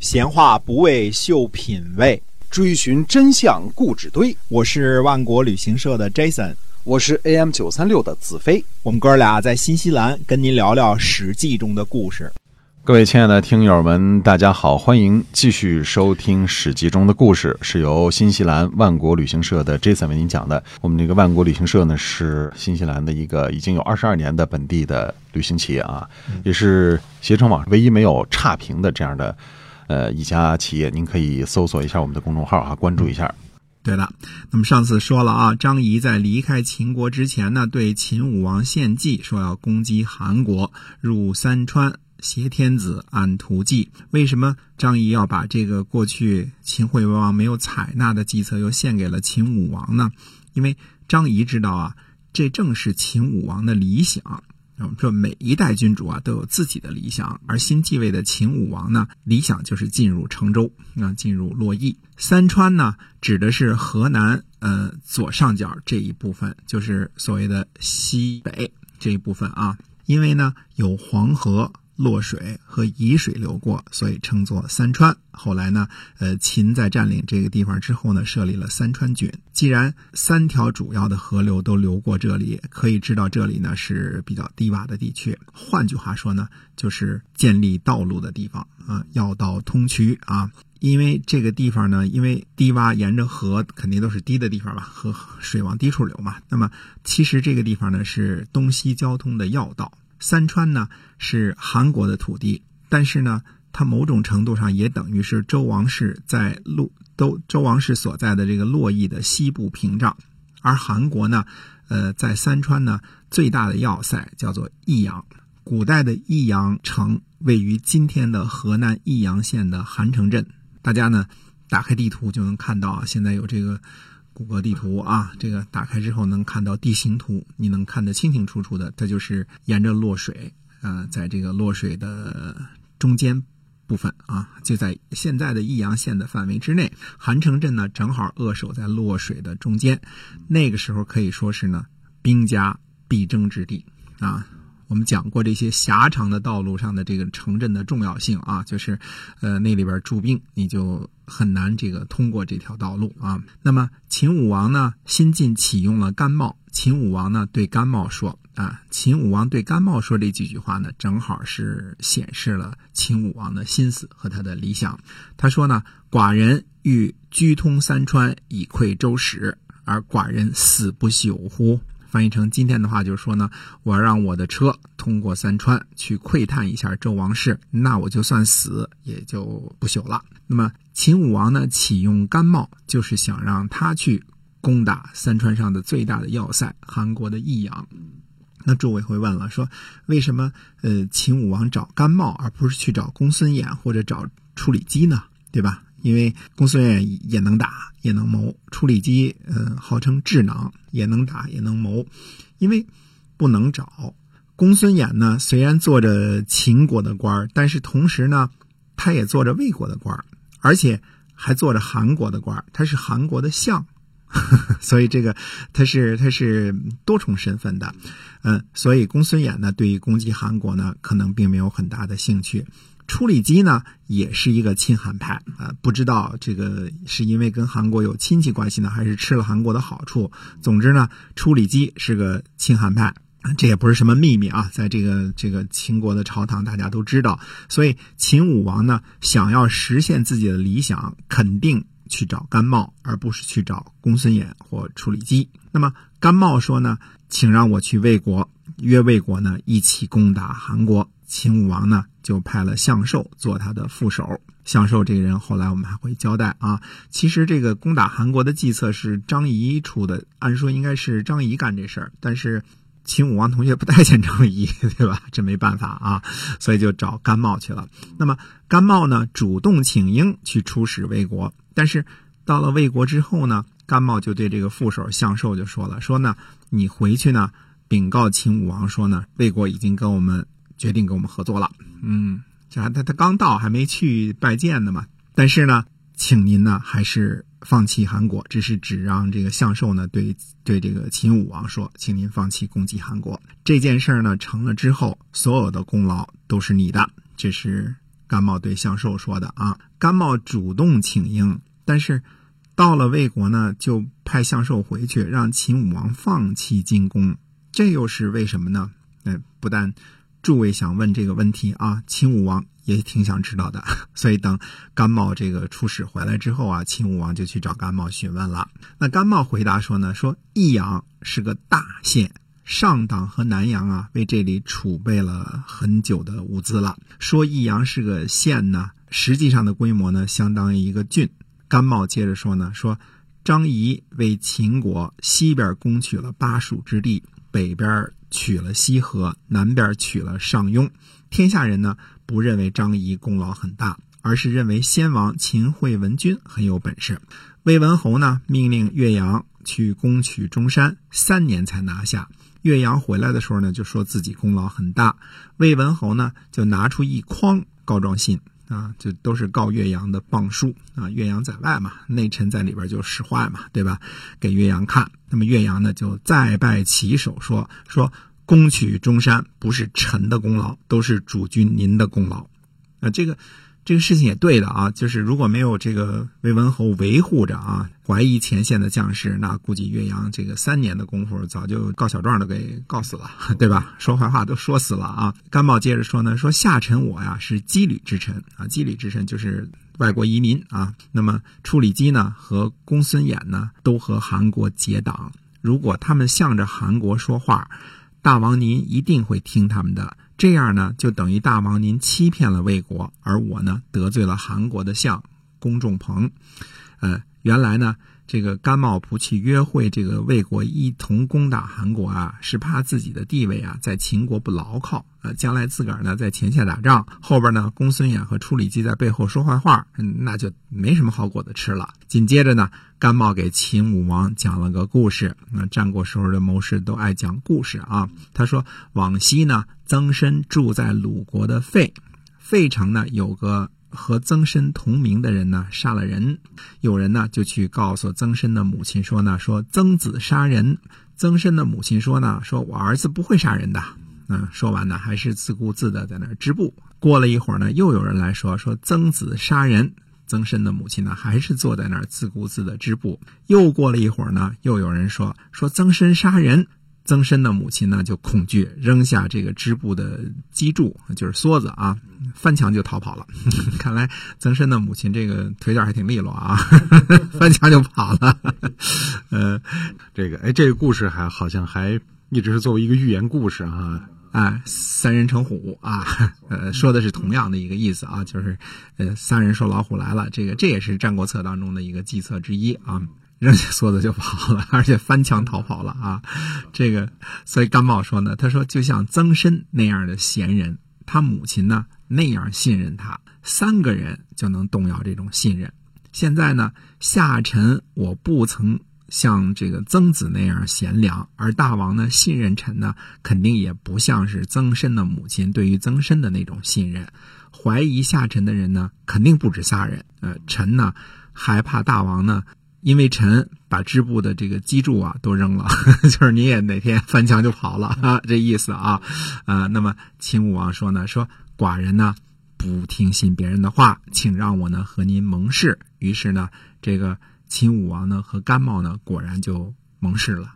闲话不为秀品味，追寻真相故纸堆。我是万国旅行社的 Jason，我是 AM 九三六的子飞。我们哥俩在新西兰跟您聊聊《史记》中的故事。各位亲爱的听友们，大家好，欢迎继续收听《史记》中的故事，是由新西兰万国旅行社的 Jason 为您讲的。我们这个万国旅行社呢，是新西兰的一个已经有二十二年的本地的旅行企业啊，也是携程网唯一没有差评的这样的呃一家企业。您可以搜索一下我们的公众号啊，关注一下。对了，那么上次说了啊，张仪在离开秦国之前呢，对秦武王献计，说要攻击韩国，入三川。挟天子按图计，为什么张仪要把这个过去秦惠文王没有采纳的计策又献给了秦武王呢？因为张仪知道啊，这正是秦武王的理想。我们说每一代君主啊都有自己的理想，而新继位的秦武王呢，理想就是进入成周，啊，进入洛邑。三川呢，指的是河南呃左上角这一部分，就是所谓的西北这一部分啊，因为呢有黄河。洛水和沂水流过，所以称作三川。后来呢，呃，秦在占领这个地方之后呢，设立了三川郡。既然三条主要的河流都流过这里，可以知道这里呢是比较低洼的地区。换句话说呢，就是建立道路的地方啊，要道通衢啊。因为这个地方呢，因为低洼，沿着河肯定都是低的地方吧，河水往低处流嘛。那么其实这个地方呢，是东西交通的要道。三川呢是韩国的土地，但是呢，它某种程度上也等于是周王室在洛都周王室所在的这个洛邑的西部屏障，而韩国呢，呃，在三川呢最大的要塞叫做益阳，古代的益阳城位于今天的河南益阳县的韩城镇，大家呢打开地图就能看到啊，现在有这个。谷歌地图啊，这个打开之后能看到地形图，你能看得清清楚楚的。它就是沿着洛水，呃，在这个洛水的中间部分啊，就在现在的益阳县的范围之内。韩城镇呢，正好扼守在洛水的中间，那个时候可以说是呢兵家必争之地啊。我们讲过这些狭长的道路上的这个城镇的重要性啊，就是，呃，那里边驻兵，你就很难这个通过这条道路啊。那么秦武王呢，新晋启用了甘茂。秦武王呢对甘茂说啊，秦武王对甘茂说这几句话呢，正好是显示了秦武王的心思和他的理想。他说呢，寡人欲居通三川以窥周史，而寡人死不朽乎？翻译成今天的话就是说呢，我要让我的车通过三川去窥探一下周王室，那我就算死也就不朽了。那么秦武王呢启用甘茂，就是想让他去攻打三川上的最大的要塞韩国的益阳。那诸位会问了，说为什么呃秦武王找甘茂而不是去找公孙衍或者找处理机呢？对吧？因为公孙衍也能打，也能谋；处理机，呃，号称智囊，也能打，也能谋。因为不能找公孙衍呢，虽然做着秦国的官但是同时呢，他也做着魏国的官而且还做着韩国的官他是韩国的相，所以这个他是他是多重身份的。嗯，所以公孙衍呢，对于攻击韩国呢，可能并没有很大的兴趣。处理机呢，也是一个亲韩派啊，不知道这个是因为跟韩国有亲戚关系呢，还是吃了韩国的好处。总之呢，处理机是个亲韩派，这也不是什么秘密啊，在这个这个秦国的朝堂，大家都知道。所以秦武王呢，想要实现自己的理想，肯定去找甘茂，而不是去找公孙衍或处理机。那么甘茂说呢，请让我去魏国，约魏国呢一起攻打韩国。秦武王呢，就派了向寿做他的副手。向寿这个人，后来我们还会交代啊。其实这个攻打韩国的计策是张仪出的，按说应该是张仪干这事儿，但是秦武王同学不待见张仪，对吧？这没办法啊，所以就找甘茂去了。那么甘茂呢，主动请缨去出使魏国，但是到了魏国之后呢，甘茂就对这个副手向寿就说了：“说呢，你回去呢，禀告秦武王说呢，魏国已经跟我们。”决定跟我们合作了，嗯，这还他他刚到还没去拜见呢嘛。但是呢，请您呢还是放弃韩国，只是只让这个相寿呢对对这个秦武王说，请您放弃攻击韩国这件事儿呢成了之后，所有的功劳都是你的。这是甘茂对相寿说的啊。甘茂主动请缨，但是到了魏国呢，就派相寿回去，让秦武王放弃进攻。这又是为什么呢？呃，不但诸位想问这个问题啊，秦武王也挺想知道的。所以等甘茂这个出使回来之后啊，秦武王就去找甘茂询问了。那甘茂回答说呢，说益阳是个大县。上党和南阳啊，为这里储备了很久的物资了。说益阳是个县呢，实际上的规模呢，相当于一个郡。甘茂接着说呢，说张仪为秦国西边攻取了巴蜀之地，北边取了西河，南边取了上庸。天下人呢，不认为张仪功劳很大，而是认为先王秦惠文君很有本事。魏文侯呢，命令岳阳去攻取中山，三年才拿下。岳阳回来的时候呢，就说自己功劳很大。魏文侯呢，就拿出一筐告状信啊，就都是告岳阳的谤书啊。岳阳在外嘛，内臣在里边就使坏嘛，对吧？给岳阳看。那么岳阳呢，就再拜其手，说说攻取中山不是臣的功劳，都是主君您的功劳啊。这个。这个事情也对的啊，就是如果没有这个魏文侯维护着啊，怀疑前线的将士，那估计岳阳这个三年的功夫早就告小状都给告死了，对吧？说坏话都说死了啊！甘茂接着说呢，说下臣我呀是羁旅之臣啊，羁旅之臣就是外国移民啊。那么处理机呢和公孙衍呢都和韩国结党，如果他们向着韩国说话，大王您一定会听他们的。这样呢，就等于大王您欺骗了魏国，而我呢得罪了韩国的相公仲鹏。呃，原来呢，这个甘茂不去约会这个魏国一同攻打韩国啊，是怕自己的地位啊在秦国不牢靠。呃，将来自个儿呢在前线打仗，后边呢公孙衍和处理机在背后说坏话，那就没什么好果子吃了。紧接着呢，甘茂给秦武王讲了个故事。那战国时候的谋士都爱讲故事啊。他说，往昔呢，曾参住在鲁国的费，费城呢有个和曾参同名的人呢杀了人，有人呢就去告诉曾参的母亲说呢，说曾子杀人。曾参的母亲说呢，说我儿子不会杀人的。嗯，说完呢，还是自顾自的在那儿织布。过了一会儿呢，又有人来说说曾子杀人。曾参的母亲呢，还是坐在那儿自顾自的织布。又过了一会儿呢，又有人说说曾参杀人。曾参的母亲呢，就恐惧，扔下这个织布的机杼，就是梭子啊，翻墙就逃跑了。看来曾参的母亲这个腿脚还挺利落啊，翻墙就跑了。呃，这个哎，这个故事还好像还一直是作为一个寓言故事啊。啊，三人成虎啊，呃，说的是同样的一个意思啊，就是，呃，三人说老虎来了，这个这也是《战国策》当中的一个计策之一啊，扔下梭子就跑了，而且翻墙逃跑了啊，这个，所以甘茂说呢，他说就像曾参那样的贤人，他母亲呢那样信任他，三个人就能动摇这种信任。现在呢，下臣我不曾。像这个曾子那样贤良，而大王呢信任臣呢，肯定也不像是曾参的母亲对于曾参的那种信任。怀疑下臣的人呢，肯定不止仨人。呃，臣呢还怕大王呢，因为臣把织布的这个机杼啊都扔了，就是你也哪天翻墙就跑了 啊，这意思啊。啊，那么秦武王说呢，说寡人呢不听信别人的话，请让我呢和您盟誓。于是呢，这个。秦武王呢和甘茂呢果然就盟誓了，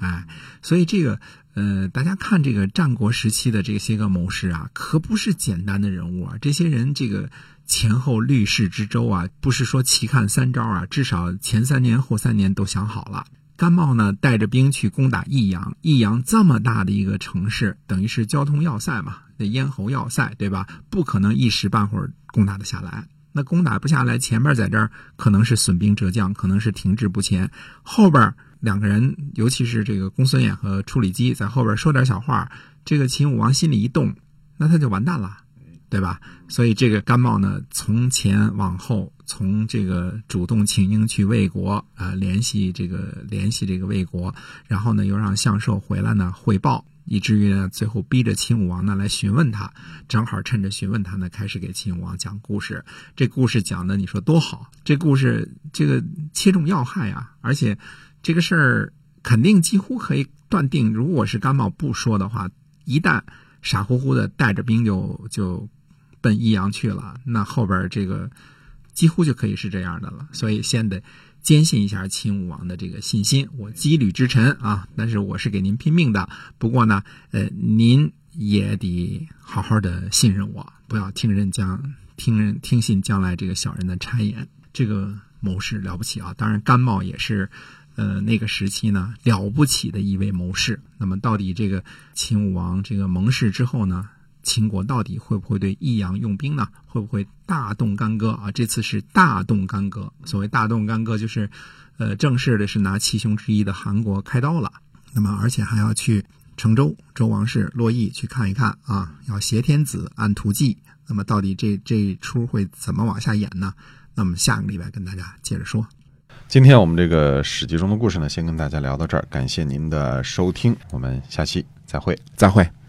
哎，所以这个呃，大家看这个战国时期的这些个谋士啊，可不是简单的人物啊。这些人这个前后虑事之周啊，不是说齐看三招啊，至少前三年后三年都想好了。甘茂呢带着兵去攻打益阳，益阳这么大的一个城市，等于是交通要塞嘛，那咽喉要塞对吧？不可能一时半会儿攻打得下来。那攻打不下来，前面在这儿可能是损兵折将，可能是停滞不前。后边两个人，尤其是这个公孙衍和处理机，在后边说点小话，这个秦武王心里一动，那他就完蛋了，对吧？所以这个甘茂呢，从前往后，从这个主动请缨去魏国啊，联系这个联系这个魏国，然后呢，又让相寿回来呢汇报。以至于呢，最后逼着秦武王呢来询问他，正好趁着询问他呢，开始给秦武王讲故事。这故事讲的你说多好，这故事这个切中要害啊！而且这个事儿肯定几乎可以断定，如果是甘茂不说的话，一旦傻乎乎的带着兵就就奔益阳去了，那后边这个几乎就可以是这样的了。所以先得坚信一下秦武王的这个信心。我羁旅之臣啊，但是我是给您拼命的。不过呢，呃，您也得好好的信任我，不要听人将听人听信将来这个小人的谗言。这个谋士了不起啊！当然，甘茂也是。呃，那个时期呢，了不起的一位谋士。那么，到底这个秦武王这个盟誓之后呢，秦国到底会不会对益阳用兵呢？会不会大动干戈啊？这次是大动干戈。所谓大动干戈，就是呃，正式的是拿七雄之一的韩国开刀了。那么，而且还要去成周周王室洛邑去看一看啊，要挟天子按图计。那么，到底这这出会怎么往下演呢？那么，下个礼拜跟大家接着说。今天我们这个史记中的故事呢，先跟大家聊到这儿，感谢您的收听，我们下期再会，再会。